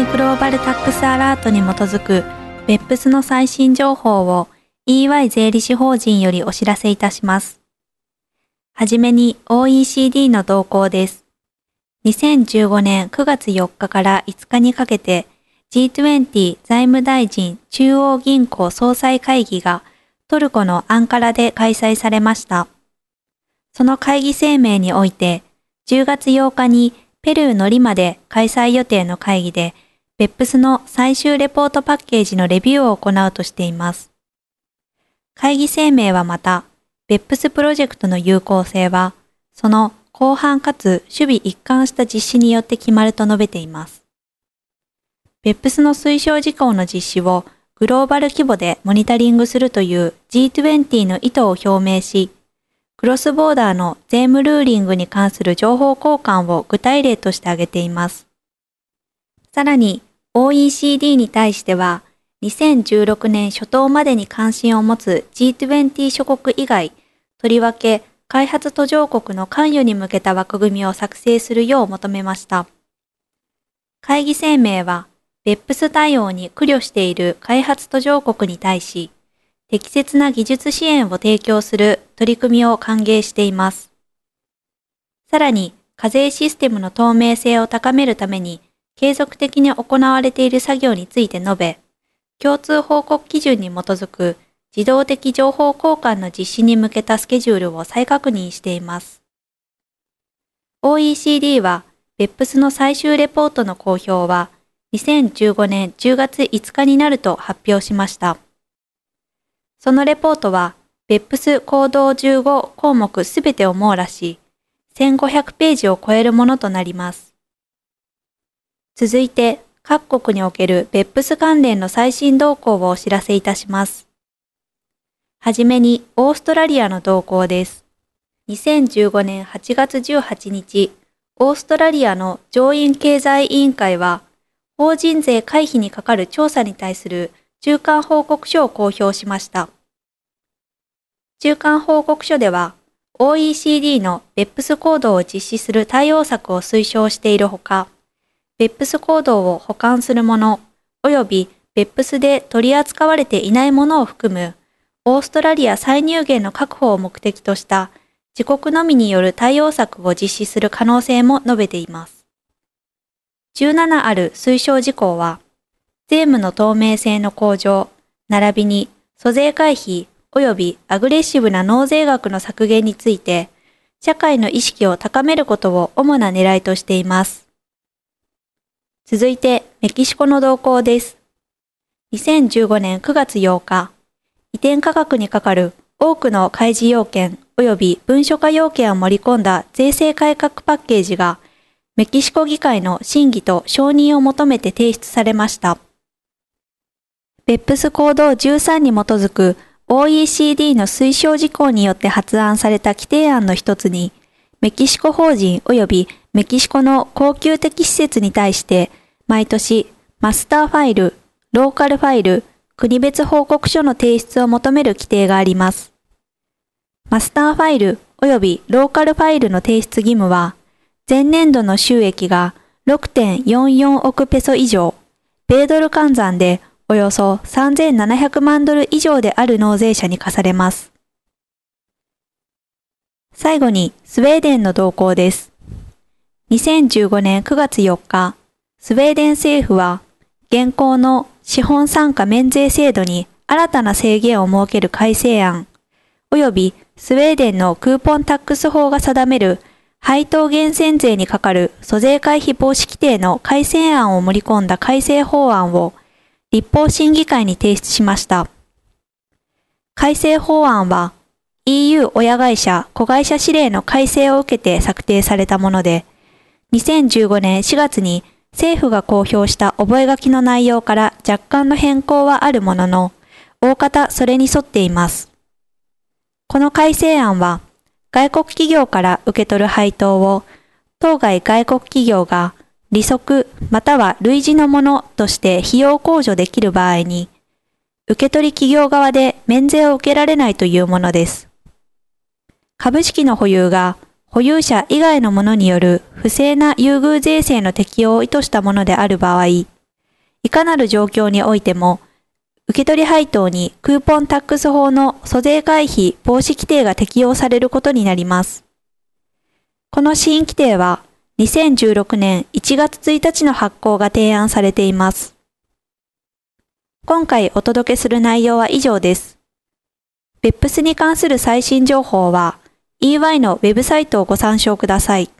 EY グローバルタックスアラートに基づく別府スの最新情報を EY 税理士法人よりお知らせいたします。はじめに OECD の動向です。2015年9月4日から5日にかけて G20 財務大臣中央銀行総裁会議がトルコのアンカラで開催されました。その会議声明において10月8日にペルーのリマで開催予定の会議で別府スの最終レポートパッケージのレビューを行うとしています。会議声明はまた、別府スプロジェクトの有効性は、その広範かつ守備一貫した実施によって決まると述べています。別府スの推奨事項の実施をグローバル規模でモニタリングするという G20 の意図を表明し、クロスボーダーの税務ルーリングに関する情報交換を具体例として挙げています。さらに、OECD に対しては、2016年初頭までに関心を持つ G20 諸国以外、とりわけ開発途上国の関与に向けた枠組みを作成するよう求めました。会議声明は、別府ス対応に苦慮している開発途上国に対し、適切な技術支援を提供する取り組みを歓迎しています。さらに、課税システムの透明性を高めるために、継続的に行われている作業について述べ、共通報告基準に基づく自動的情報交換の実施に向けたスケジュールを再確認しています。OECD は、別府スの最終レポートの公表は、2015年10月5日になると発表しました。そのレポートは、別府ス行動15項目すべてを網羅し、1500ページを超えるものとなります。続いて、各国における別府ス関連の最新動向をお知らせいたします。はじめに、オーストラリアの動向です。2015年8月18日、オーストラリアの上院経済委員会は、法人税回避にかかる調査に対する中間報告書を公表しました。中間報告書では、OECD の別府ス行動を実施する対応策を推奨しているほか、別府ス行動を保管するもの、及び別府スで取り扱われていないものを含む、オーストラリア再入源の確保を目的とした自国のみによる対応策を実施する可能性も述べています。17ある推奨事項は、税務の透明性の向上、並びに租税回避及びアグレッシブな納税額の削減について、社会の意識を高めることを主な狙いとしています。続いて、メキシコの動向です。2015年9月8日、移転価格にかかる多くの開示要件及び文書化要件を盛り込んだ税制改革パッケージが、メキシコ議会の審議と承認を求めて提出されました。ベップス行動13に基づく OECD の推奨事項によって発案された規定案の一つに、メキシコ法人及びメキシコの高級的施設に対して、毎年マスターファイル、ローカルファイル、国別報告書の提出を求める規定があります。マスターファイル及びローカルファイルの提出義務は、前年度の収益が6.44億ペソ以上、米ドル換算でおよそ3700万ドル以上である納税者に課されます。最後にスウェーデンの動向です。2015年9月4日、スウェーデン政府は現行の資本参加免税制度に新たな制限を設ける改正案、及びスウェーデンのクーポンタックス法が定める配当源泉税にかかる租税回避防止規定の改正案を盛り込んだ改正法案を立法審議会に提出しました。改正法案は EU 親会社子会社指令の改正を受けて策定されたもので、2015年4月に政府が公表した覚書の内容から若干の変更はあるものの、大方それに沿っています。この改正案は、外国企業から受け取る配当を、当該外国企業が利息または類似のものとして費用控除できる場合に、受け取り企業側で免税を受けられないというものです。株式の保有が保有者以外のものによる不正な優遇税制の適用を意図したものである場合、いかなる状況においても、受取配当にクーポンタックス法の租税回避防止規定が適用されることになります。この新規定は2016年1月1日の発行が提案されています。今回お届けする内容は以上です。別府スに関する最新情報は EY のウェブサイトをご参照ください。